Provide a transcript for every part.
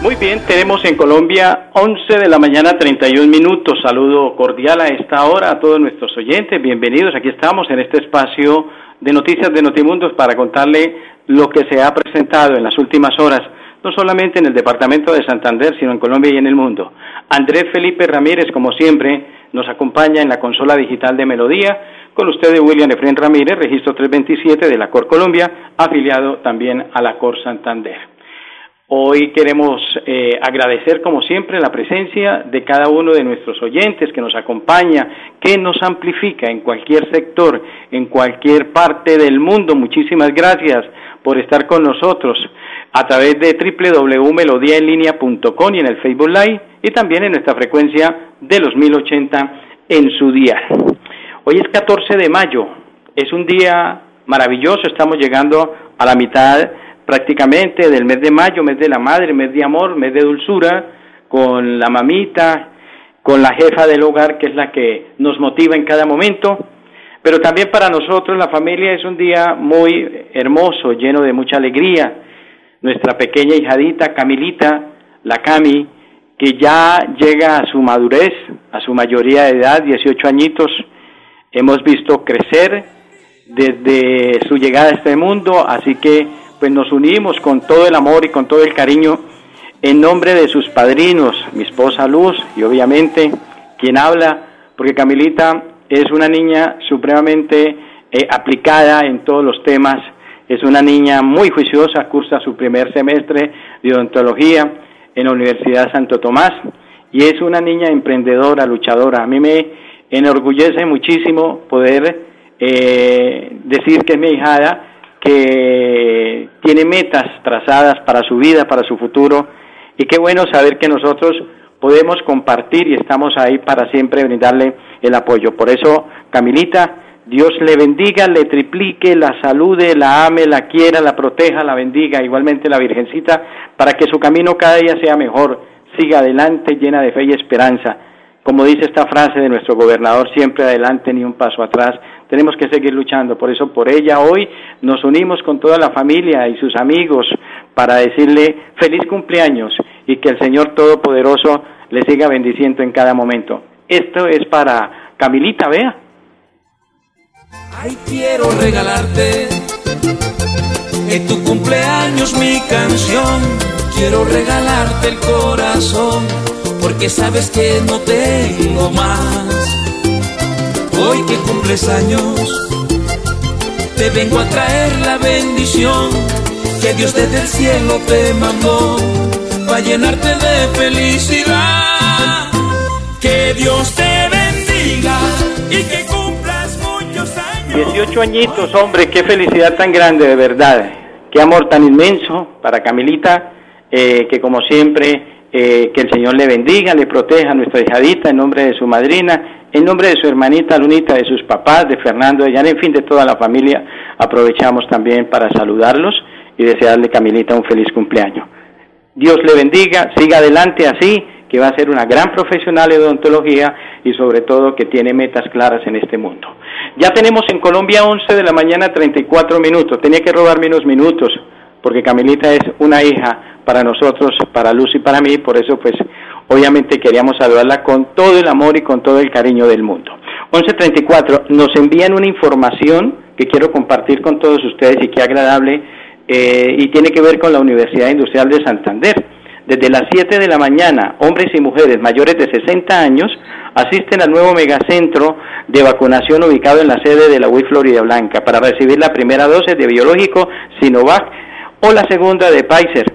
Muy bien, tenemos en Colombia 11 de la mañana 31 minutos. Saludo cordial a esta hora a todos nuestros oyentes. Bienvenidos. Aquí estamos en este espacio de noticias de Notimundo para contarle lo que se ha presentado en las últimas horas, no solamente en el departamento de Santander, sino en Colombia y en el mundo. Andrés Felipe Ramírez, como siempre, nos acompaña en la consola digital de Melodía. Con ustedes, William Efren Ramírez, registro 327 de la Cor Colombia, afiliado también a la Cor Santander. Hoy queremos eh, agradecer, como siempre, la presencia de cada uno de nuestros oyentes que nos acompaña, que nos amplifica en cualquier sector, en cualquier parte del mundo. Muchísimas gracias por estar con nosotros a través de www.melodiaenlinea.com y en el Facebook Live y también en nuestra frecuencia de los 1080 en su día. Hoy es 14 de mayo, es un día maravilloso, estamos llegando a la mitad prácticamente del mes de mayo, mes de la madre, mes de amor, mes de dulzura, con la mamita, con la jefa del hogar, que es la que nos motiva en cada momento. Pero también para nosotros la familia es un día muy hermoso, lleno de mucha alegría. Nuestra pequeña hijadita Camilita, la Cami, que ya llega a su madurez, a su mayoría de edad, 18 añitos, hemos visto crecer desde su llegada a este mundo, así que pues nos unimos con todo el amor y con todo el cariño en nombre de sus padrinos, mi esposa Luz y obviamente quien habla, porque Camilita es una niña supremamente eh, aplicada en todos los temas, es una niña muy juiciosa, cursa su primer semestre de odontología en la Universidad Santo Tomás y es una niña emprendedora, luchadora. A mí me enorgullece muchísimo poder eh, decir que es mi hijada que tiene metas trazadas para su vida, para su futuro, y qué bueno saber que nosotros podemos compartir y estamos ahí para siempre brindarle el apoyo. Por eso, Camilita, Dios le bendiga, le triplique, la salude, la ame, la quiera, la proteja, la bendiga, igualmente la Virgencita, para que su camino cada día sea mejor, siga adelante llena de fe y esperanza. Como dice esta frase de nuestro gobernador, siempre adelante ni un paso atrás tenemos que seguir luchando. Por eso, por ella hoy nos unimos con toda la familia y sus amigos para decirle feliz cumpleaños y que el Señor Todopoderoso le siga bendiciendo en cada momento. Esto es para Camilita, vea. Ay, quiero regalarte en tu cumpleaños mi canción. Quiero regalarte el corazón, porque sabes que no tengo más Hoy que cumples años, te vengo a traer la bendición que Dios desde el cielo te mandó para llenarte de felicidad. Que Dios te bendiga y que cumplas muchos años. 18 añitos, hombre, qué felicidad tan grande, de verdad. Qué amor tan inmenso para Camilita, eh, que como siempre, eh, que el Señor le bendiga, le proteja a nuestra hijadita en nombre de su madrina en nombre de su hermanita Lunita, de sus papás, de Fernando, de Jan, en fin, de toda la familia, aprovechamos también para saludarlos y desearle, Camilita, un feliz cumpleaños. Dios le bendiga, siga adelante así, que va a ser una gran profesional de odontología y sobre todo que tiene metas claras en este mundo. Ya tenemos en Colombia 11 de la mañana 34 minutos, tenía que robarme unos minutos porque Camilita es una hija para nosotros, para Luz y para mí, por eso pues obviamente queríamos saludarla con todo el amor y con todo el cariño del mundo. 1134, nos envían una información que quiero compartir con todos ustedes y que agradable eh, y tiene que ver con la Universidad Industrial de Santander. Desde las 7 de la mañana, hombres y mujeres mayores de 60 años asisten al nuevo megacentro de vacunación ubicado en la sede de la UI Florida Blanca para recibir la primera dosis de biológico Sinovac o la segunda de Pfizer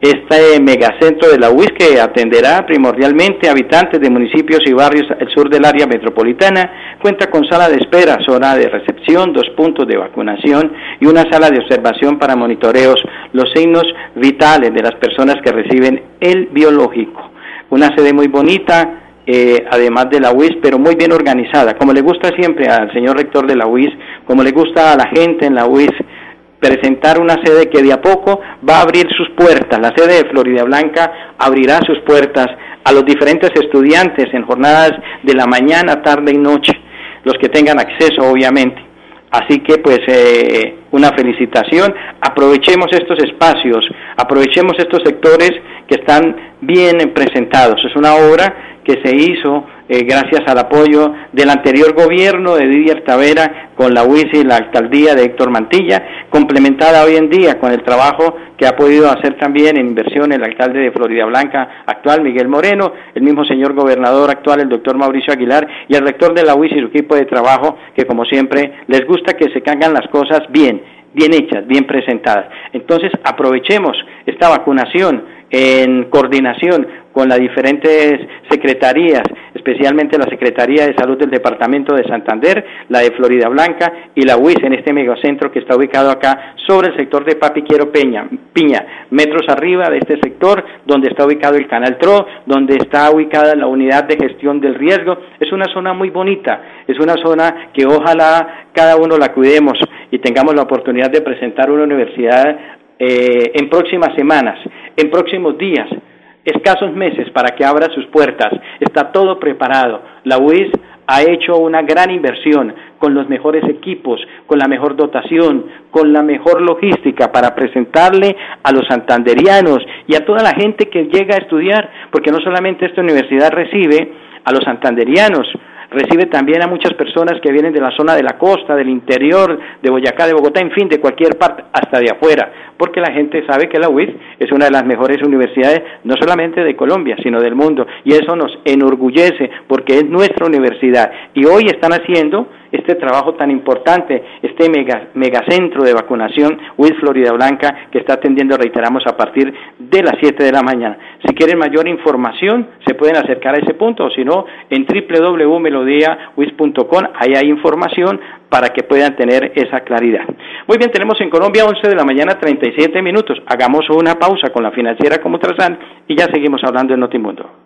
este megacentro de la UIS que atenderá primordialmente habitantes de municipios y barrios al sur del área metropolitana, cuenta con sala de espera, zona de recepción, dos puntos de vacunación y una sala de observación para monitoreos los signos vitales de las personas que reciben el biológico. Una sede muy bonita, eh, además de la UIS, pero muy bien organizada, como le gusta siempre al señor rector de la UIS, como le gusta a la gente en la UIS, presentar una sede que de a poco va a abrir sus puertas. La sede de Florida Blanca abrirá sus puertas a los diferentes estudiantes en jornadas de la mañana, tarde y noche, los que tengan acceso, obviamente. Así que pues eh, una felicitación, aprovechemos estos espacios, aprovechemos estos sectores que están bien presentados. Es una obra que se hizo eh, gracias al apoyo del anterior gobierno de Didier Tavera con la UIS y la alcaldía de Héctor Mantilla, complementada hoy en día con el trabajo que ha podido hacer también en inversión el alcalde de Florida Blanca actual, Miguel Moreno, el mismo señor gobernador actual, el doctor Mauricio Aguilar, y el rector de la UIS y su equipo de trabajo, que como siempre les gusta que se caigan las cosas bien, bien hechas, bien presentadas. Entonces aprovechemos esta vacunación en coordinación con las diferentes secretarías, especialmente la Secretaría de Salud del Departamento de Santander, la de Florida Blanca y la UIS en este megacentro que está ubicado acá sobre el sector de Papiquiero Peña, Piña, metros arriba de este sector, donde está ubicado el Canal TRO, donde está ubicada la unidad de gestión del riesgo. Es una zona muy bonita, es una zona que ojalá cada uno la cuidemos y tengamos la oportunidad de presentar una universidad eh, en próximas semanas, en próximos días escasos meses para que abra sus puertas. Está todo preparado. La UIS ha hecho una gran inversión con los mejores equipos, con la mejor dotación, con la mejor logística para presentarle a los santanderianos y a toda la gente que llega a estudiar, porque no solamente esta universidad recibe a los santanderianos, recibe también a muchas personas que vienen de la zona de la costa, del interior, de Boyacá, de Bogotá, en fin, de cualquier parte, hasta de afuera, porque la gente sabe que la UIS es una de las mejores universidades, no solamente de Colombia, sino del mundo, y eso nos enorgullece, porque es nuestra universidad, y hoy están haciendo este trabajo tan importante, este mega, megacentro de vacunación WIS Florida Blanca que está atendiendo, reiteramos, a partir de las 7 de la mañana. Si quieren mayor información, se pueden acercar a ese punto, o si no, en www.melodiawis.com, ahí hay información para que puedan tener esa claridad. Muy bien, tenemos en Colombia 11 de la mañana 37 minutos. Hagamos una pausa con la financiera como Ultrasan y ya seguimos hablando en Notimundo.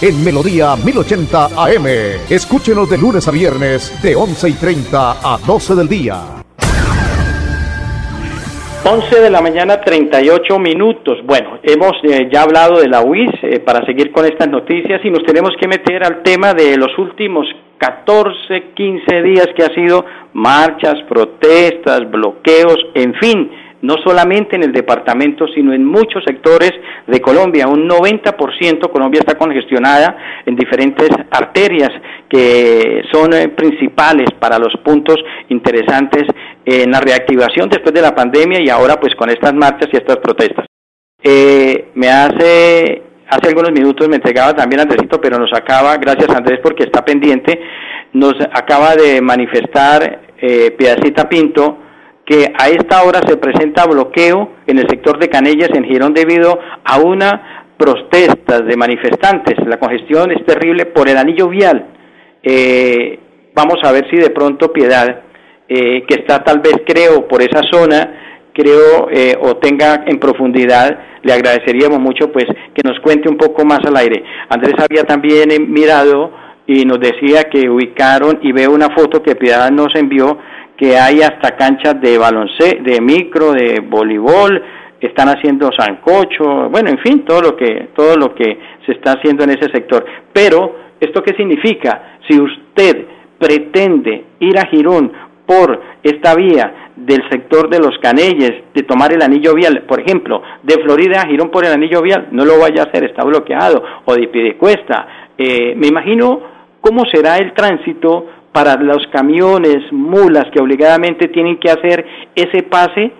En Melodía 1080 AM. Escúchenos de lunes a viernes de 11 y 30 a 12 del día. 11 de la mañana 38 minutos. Bueno, hemos eh, ya hablado de la UIS eh, para seguir con estas noticias y nos tenemos que meter al tema de los últimos 14, 15 días que ha sido marchas, protestas, bloqueos, en fin, no solamente en el departamento, sino en muchos sectores de Colombia. Un 90% Colombia está congestionada en diferentes arterias que son eh, principales para los puntos interesantes en la reactivación después de la pandemia y ahora pues con estas marchas y estas protestas. Eh, me hace hace algunos minutos me entregaba también Andresito, pero nos acaba, gracias Andrés porque está pendiente, nos acaba de manifestar eh, Piedacita Pinto que a esta hora se presenta bloqueo en el sector de Canellas en Girón debido a una protesta de manifestantes. La congestión es terrible por el anillo vial. Eh, vamos a ver si de pronto Piedad, eh, que está tal vez creo por esa zona, creo eh, o tenga en profundidad, le agradeceríamos mucho pues que nos cuente un poco más al aire. Andrés había también mirado y nos decía que ubicaron y veo una foto que Piedad nos envió que hay hasta canchas de baloncesto, de micro, de voleibol, están haciendo sancocho, bueno, en fin, todo lo que todo lo que se está haciendo en ese sector. Pero esto qué significa? Si usted pretende ir a Girón por esta vía del sector de los Canelles, de tomar el anillo vial, por ejemplo, de Florida a Girón por el anillo vial, no lo vaya a hacer, está bloqueado, o de Pidecuesta. Eh, me imagino cómo será el tránsito para los camiones, mulas que obligadamente tienen que hacer ese pase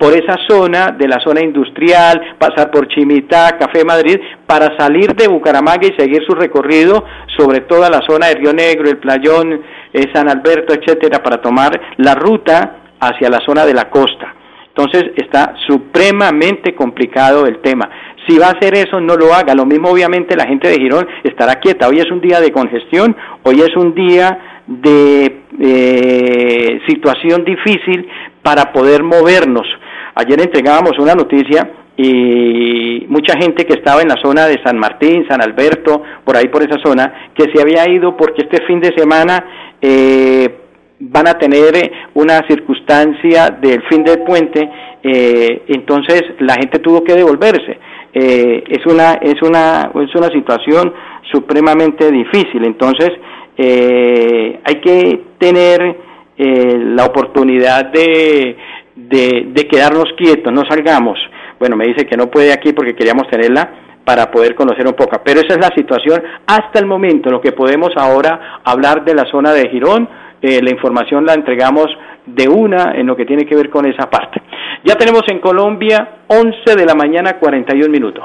por esa zona, de la zona industrial, pasar por Chimitá, Café Madrid, para salir de Bucaramanga y seguir su recorrido sobre toda la zona de Río Negro, el Playón, eh, San Alberto, etcétera, para tomar la ruta hacia la zona de la costa. Entonces está supremamente complicado el tema. Si va a hacer eso, no lo haga. Lo mismo obviamente la gente de Girón estará quieta. Hoy es un día de congestión, hoy es un día de eh, situación difícil para poder movernos. Ayer entregábamos una noticia y mucha gente que estaba en la zona de San Martín, San Alberto, por ahí por esa zona, que se había ido porque este fin de semana eh, van a tener eh, una circunstancia del fin del puente, eh, entonces la gente tuvo que devolverse. es una es una es una situación supremamente difícil, entonces hay que tener la oportunidad de de, quedarnos quietos, no salgamos. Bueno, me dice que no puede aquí porque queríamos tenerla para poder conocer un poco. Pero esa es la situación hasta el momento, lo que podemos ahora hablar de la zona de Girón, eh, la información la entregamos de una en lo que tiene que ver con esa parte. Ya tenemos en Colombia 11 de la mañana 41 minutos.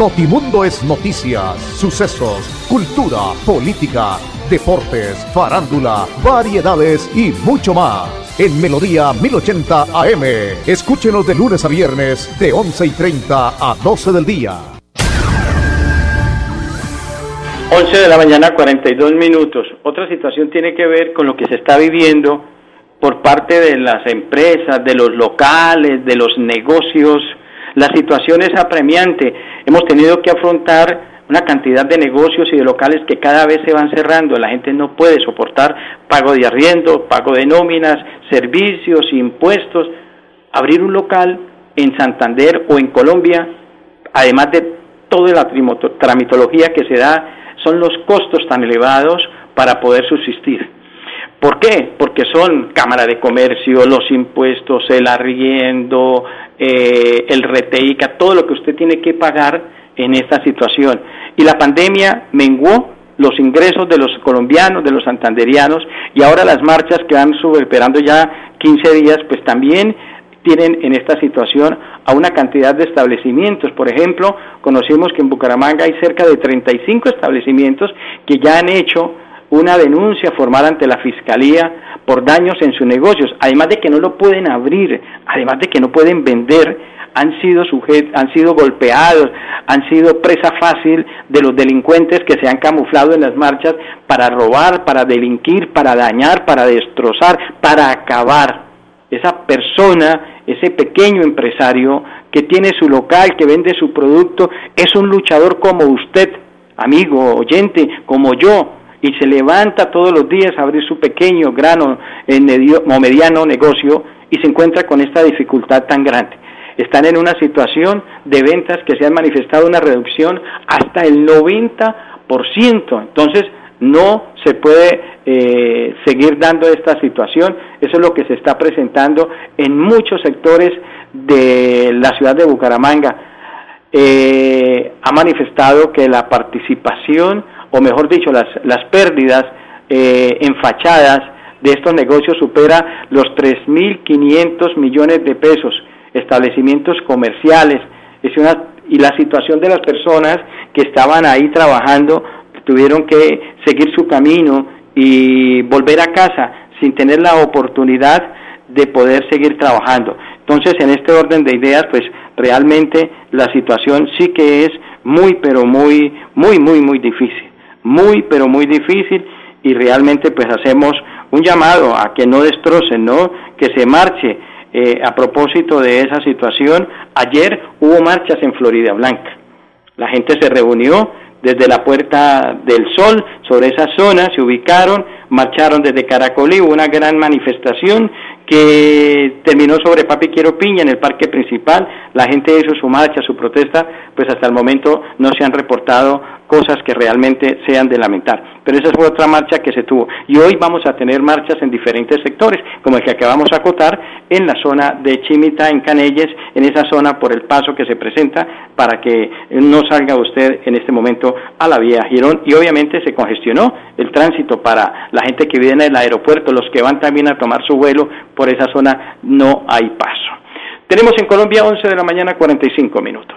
Notimundo es noticias, sucesos, cultura, política deportes, farándula, variedades y mucho más. En Melodía 1080 AM. Escúchenos de lunes a viernes de 11 y 30 a 12 del día. 11 de la mañana, 42 minutos. Otra situación tiene que ver con lo que se está viviendo por parte de las empresas, de los locales, de los negocios. La situación es apremiante. Hemos tenido que afrontar una cantidad de negocios y de locales que cada vez se van cerrando. La gente no puede soportar pago de arriendo, pago de nóminas, servicios, impuestos. Abrir un local en Santander o en Colombia, además de toda la tramitología que se da, son los costos tan elevados para poder subsistir. ¿Por qué? Porque son Cámara de Comercio, los impuestos, el arriendo, eh, el RTICA, todo lo que usted tiene que pagar en esta situación. Y la pandemia menguó los ingresos de los colombianos, de los santanderianos, y ahora las marchas que van superando ya 15 días, pues también tienen en esta situación a una cantidad de establecimientos. Por ejemplo, conocimos que en Bucaramanga hay cerca de 35 establecimientos que ya han hecho una denuncia formal ante la Fiscalía por daños en sus negocios, además de que no lo pueden abrir, además de que no pueden vender han sido han sido golpeados, han sido presa fácil de los delincuentes que se han camuflado en las marchas para robar, para delinquir, para dañar, para destrozar, para acabar. Esa persona, ese pequeño empresario que tiene su local, que vende su producto, es un luchador como usted, amigo, oyente, como yo, y se levanta todos los días a abrir su pequeño grano en medio, o mediano negocio y se encuentra con esta dificultad tan grande están en una situación de ventas que se han manifestado una reducción hasta el 90%. Entonces, no se puede eh, seguir dando esta situación. Eso es lo que se está presentando en muchos sectores de la ciudad de Bucaramanga. Eh, ha manifestado que la participación, o mejor dicho, las, las pérdidas eh, en fachadas de estos negocios supera los 3.500 millones de pesos establecimientos comerciales, es una, y la situación de las personas que estaban ahí trabajando tuvieron que seguir su camino y volver a casa sin tener la oportunidad de poder seguir trabajando. Entonces, en este orden de ideas, pues realmente la situación sí que es muy, pero muy, muy, muy, muy difícil. Muy, pero muy difícil y realmente pues hacemos un llamado a que no destrocen, ¿no? Que se marche, eh, a propósito de esa situación, ayer hubo marchas en Florida Blanca. La gente se reunió desde la Puerta del Sol, sobre esa zona, se ubicaron, marcharon desde Caracolí, hubo una gran manifestación que terminó sobre Papi Quiero Piña en el parque principal, la gente hizo su marcha, su protesta, pues hasta el momento no se han reportado cosas que realmente sean de lamentar. Pero esa fue otra marcha que se tuvo. Y hoy vamos a tener marchas en diferentes sectores, como el que acabamos de acotar en la zona de Chimita, en Canelles, en esa zona por el paso que se presenta para que no salga usted en este momento a la vía Girón. Y obviamente se congestionó el tránsito para la gente que viene del aeropuerto, los que van también a tomar su vuelo por esa zona, no hay paso. Tenemos en Colombia 11 de la mañana 45 minutos.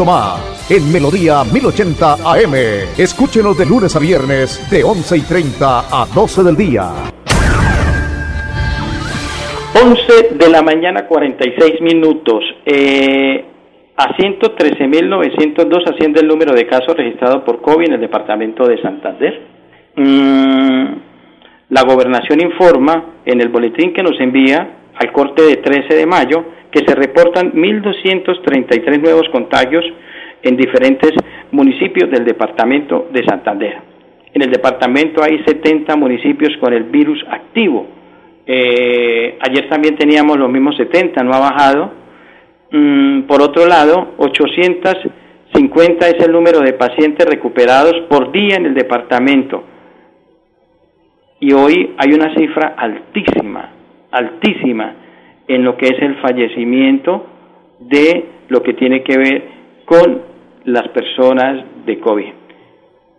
más. En Melodía 1080 AM. Escúchenos de lunes a viernes de 11 y 30 a 12 del día. 11 de la mañana 46 minutos. Eh, a 113.902 asciende el número de casos registrados por COVID en el departamento de Santander. Mm, la gobernación informa en el boletín que nos envía al corte de 13 de mayo que se reportan 1.233 nuevos contagios en diferentes municipios del departamento de Santander. En el departamento hay 70 municipios con el virus activo. Eh, ayer también teníamos los mismos 70, no ha bajado. Mm, por otro lado, 850 es el número de pacientes recuperados por día en el departamento. Y hoy hay una cifra altísima, altísima en lo que es el fallecimiento de lo que tiene que ver con las personas de COVID.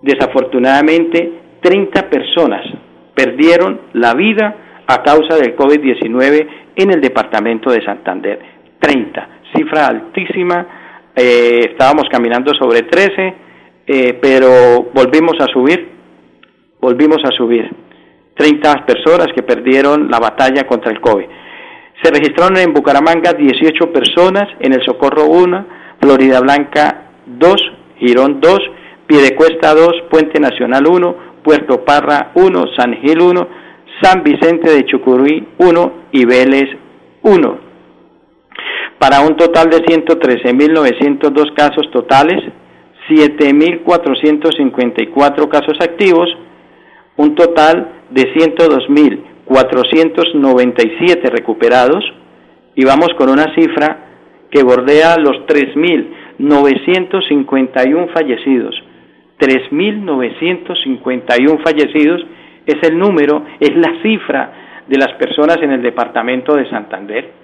Desafortunadamente, 30 personas perdieron la vida a causa del COVID-19 en el departamento de Santander. 30, cifra altísima. Eh, estábamos caminando sobre 13, eh, pero volvimos a subir, volvimos a subir. 30 personas que perdieron la batalla contra el COVID. Se registraron en Bucaramanga 18 personas, en el Socorro 1, Florida Blanca 2, Girón 2, Piedecuesta 2, Puente Nacional 1, Puerto Parra 1, San Gil 1, San Vicente de Chucurí 1 y Vélez 1. Para un total de 113.902 casos totales, 7.454 casos activos, un total de 102.000 497 recuperados y vamos con una cifra que bordea los 3.951 fallecidos. 3.951 fallecidos es el número, es la cifra de las personas en el departamento de Santander.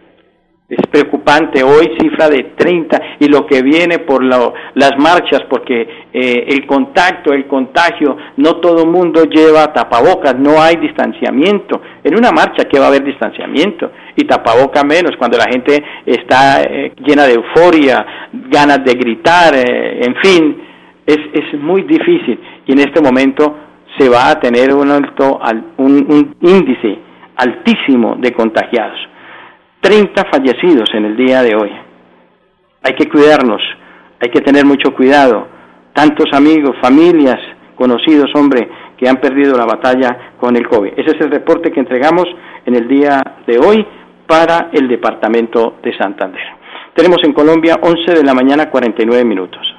Es preocupante, hoy cifra de 30 y lo que viene por las marchas, porque eh, el contacto, el contagio, no todo el mundo lleva tapabocas, no hay distanciamiento. En una marcha que va a haber distanciamiento y tapabocas menos, cuando la gente está eh, llena de euforia, ganas de gritar, eh, en fin, es, es muy difícil y en este momento se va a tener un, alto, un índice altísimo de contagiados. 30 fallecidos en el día de hoy. Hay que cuidarnos, hay que tener mucho cuidado. Tantos amigos, familias, conocidos, hombre, que han perdido la batalla con el COVID. Ese es el reporte que entregamos en el día de hoy para el departamento de Santander. Tenemos en Colombia 11 de la mañana 49 minutos.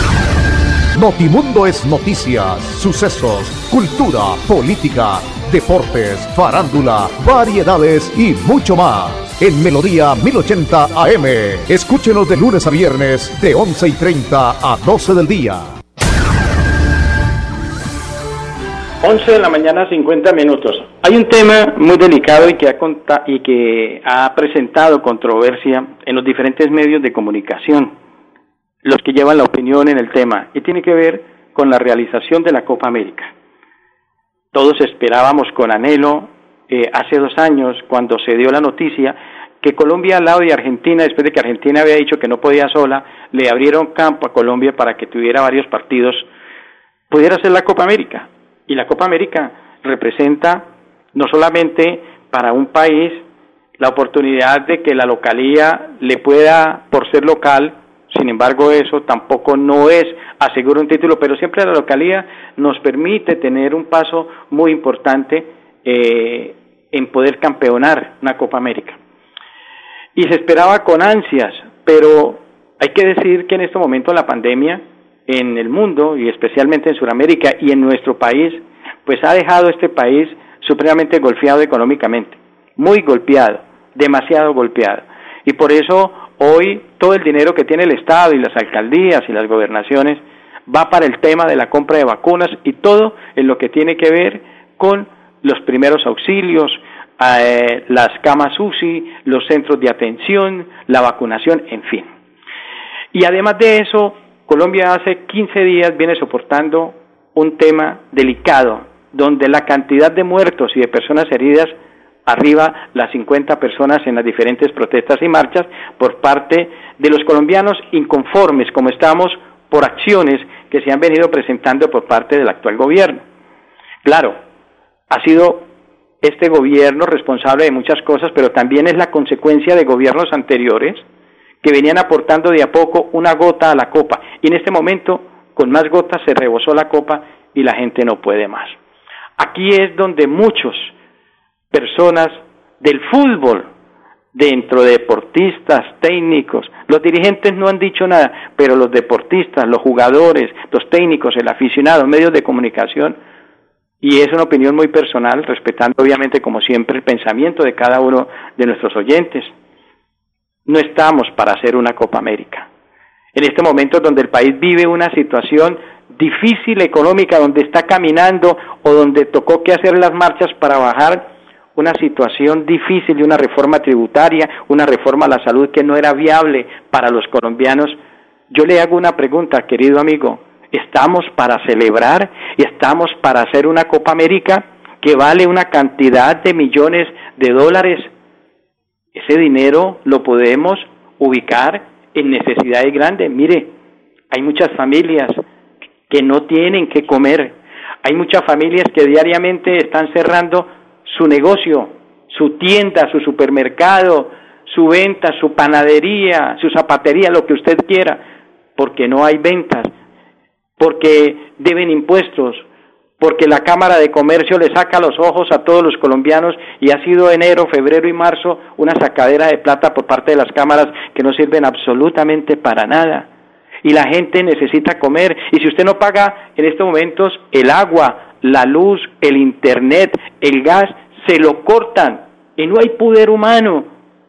Notimundo es noticias, sucesos, cultura, política deportes, farándula, variedades y mucho más. En Melodía 1080 AM. Escúchenos de lunes a viernes de 11 y 30 a 12 del día. 11 de la mañana 50 minutos. Hay un tema muy delicado y que ha, y que ha presentado controversia en los diferentes medios de comunicación, los que llevan la opinión en el tema, y tiene que ver con la realización de la Copa América. Todos esperábamos con anhelo eh, hace dos años, cuando se dio la noticia que Colombia al lado de Argentina, después de que Argentina había dicho que no podía sola, le abrieron campo a Colombia para que tuviera varios partidos, pudiera ser la Copa América. Y la Copa América representa no solamente para un país la oportunidad de que la localía le pueda, por ser local, sin embargo eso tampoco no es asegurar un título, pero siempre la localía nos permite tener un paso muy importante eh, en poder campeonar una Copa América. Y se esperaba con ansias, pero hay que decir que en este momento la pandemia en el mundo y especialmente en Sudamérica y en nuestro país, pues ha dejado este país supremamente golpeado económicamente, muy golpeado, demasiado golpeado. Y por eso hoy todo el dinero que tiene el Estado y las alcaldías y las gobernaciones va para el tema de la compra de vacunas y todo en lo que tiene que ver con los primeros auxilios, eh, las camas UCI, los centros de atención, la vacunación, en fin. Y además de eso, Colombia hace 15 días viene soportando un tema delicado, donde la cantidad de muertos y de personas heridas arriba las 50 personas en las diferentes protestas y marchas por parte de los colombianos inconformes, como estamos, por acciones que se han venido presentando por parte del actual gobierno. Claro, ha sido este gobierno responsable de muchas cosas, pero también es la consecuencia de gobiernos anteriores que venían aportando de a poco una gota a la copa. Y en este momento, con más gotas, se rebosó la copa y la gente no puede más. Aquí es donde muchos personas del fútbol, dentro de deportistas, técnicos, los dirigentes no han dicho nada, pero los deportistas, los jugadores, los técnicos, el aficionado, medios de comunicación, y es una opinión muy personal, respetando obviamente como siempre el pensamiento de cada uno de nuestros oyentes. No estamos para hacer una Copa América. En este momento donde el país vive una situación difícil económica, donde está caminando o donde tocó que hacer las marchas para bajar una situación difícil de una reforma tributaria, una reforma a la salud que no era viable para los colombianos, yo le hago una pregunta, querido amigo, estamos para celebrar y estamos para hacer una Copa América que vale una cantidad de millones de dólares. Ese dinero lo podemos ubicar en necesidades grandes. Mire, hay muchas familias que no tienen que comer. Hay muchas familias que diariamente están cerrando su negocio, su tienda, su supermercado, su venta, su panadería, su zapatería, lo que usted quiera, porque no hay ventas porque deben impuestos, porque la Cámara de Comercio le saca los ojos a todos los colombianos y ha sido enero, febrero y marzo una sacadera de plata por parte de las cámaras que no sirven absolutamente para nada. Y la gente necesita comer. Y si usted no paga en estos momentos el agua, la luz, el internet, el gas, se lo cortan. Y no hay poder humano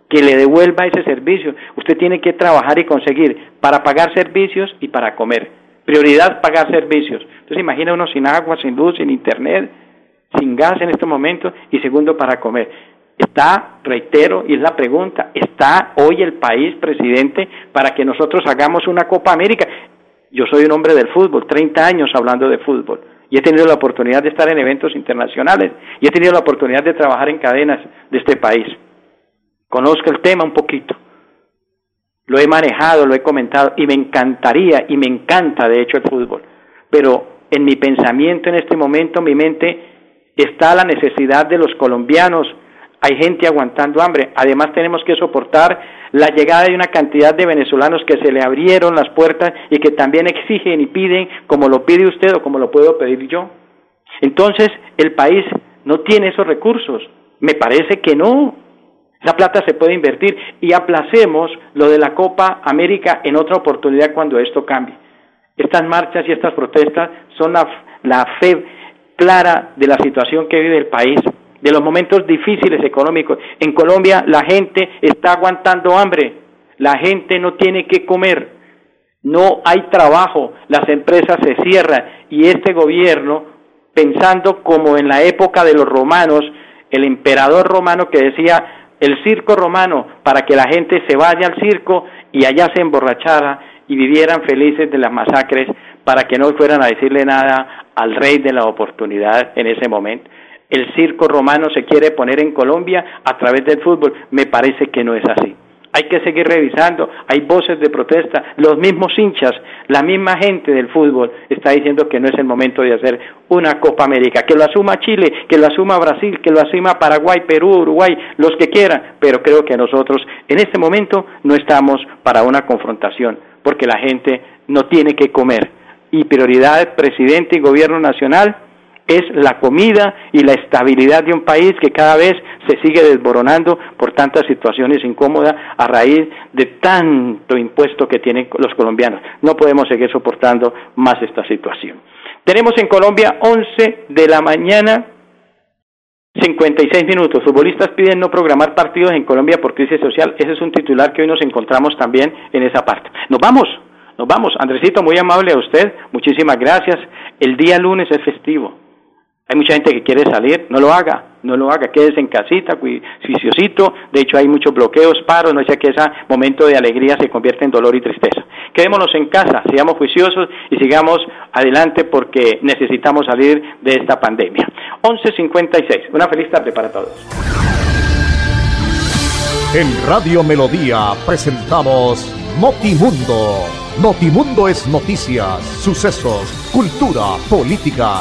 que le devuelva ese servicio. Usted tiene que trabajar y conseguir para pagar servicios y para comer. Prioridad, pagar servicios. Entonces imagina uno sin agua, sin luz, sin internet, sin gas en estos momentos y segundo para comer. Está, reitero, y es la pregunta, ¿está hoy el país, presidente, para que nosotros hagamos una Copa América? Yo soy un hombre del fútbol, 30 años hablando de fútbol, y he tenido la oportunidad de estar en eventos internacionales, y he tenido la oportunidad de trabajar en cadenas de este país. Conozco el tema un poquito lo he manejado, lo he comentado y me encantaría y me encanta de hecho el fútbol. Pero en mi pensamiento en este momento, mi mente está la necesidad de los colombianos. Hay gente aguantando hambre. Además tenemos que soportar la llegada de una cantidad de venezolanos que se le abrieron las puertas y que también exigen y piden como lo pide usted o como lo puedo pedir yo. Entonces el país no tiene esos recursos. Me parece que no. Esa plata se puede invertir y aplacemos lo de la Copa América en otra oportunidad cuando esto cambie. Estas marchas y estas protestas son la, fe clara de la situación que vive el país, de los momentos difíciles económicos. En Colombia la gente está aguantando hambre, la gente no tiene que comer, no hay trabajo, las empresas se cierran y este gobierno, pensando como en la época de los romanos, el emperador romano que decía el circo romano para que la gente se vaya al circo y allá se emborrachara y vivieran felices de las masacres para que no fueran a decirle nada al rey de la oportunidad en ese momento. El circo romano se quiere poner en Colombia a través del fútbol. Me parece que no es así. Hay que seguir revisando, hay voces de protesta, los mismos hinchas, la misma gente del fútbol está diciendo que no es el momento de hacer una Copa América, que lo asuma Chile, que lo asuma Brasil, que lo asuma Paraguay, Perú, Uruguay, los que quieran, pero creo que nosotros en este momento no estamos para una confrontación, porque la gente no tiene que comer. Y prioridad presidente y gobierno nacional es la comida y la estabilidad de un país que cada vez se sigue desboronando por tantas situaciones incómodas a raíz de tanto impuesto que tienen los colombianos. No podemos seguir soportando más esta situación. Tenemos en Colombia 11 de la mañana 56 minutos. Futbolistas piden no programar partidos en Colombia por crisis social. Ese es un titular que hoy nos encontramos también en esa parte. Nos vamos, nos vamos. Andresito, muy amable a usted. Muchísimas gracias. El día lunes es festivo. Hay mucha gente que quiere salir, no lo haga, no lo haga, quédese en casita, juiciosito. De hecho, hay muchos bloqueos, paros, no sea que ese momento de alegría se convierta en dolor y tristeza. Quedémonos en casa, sigamos juiciosos y sigamos adelante porque necesitamos salir de esta pandemia. 11.56, una feliz tarde para todos. En Radio Melodía presentamos Notimundo. Notimundo es noticias, sucesos, cultura, política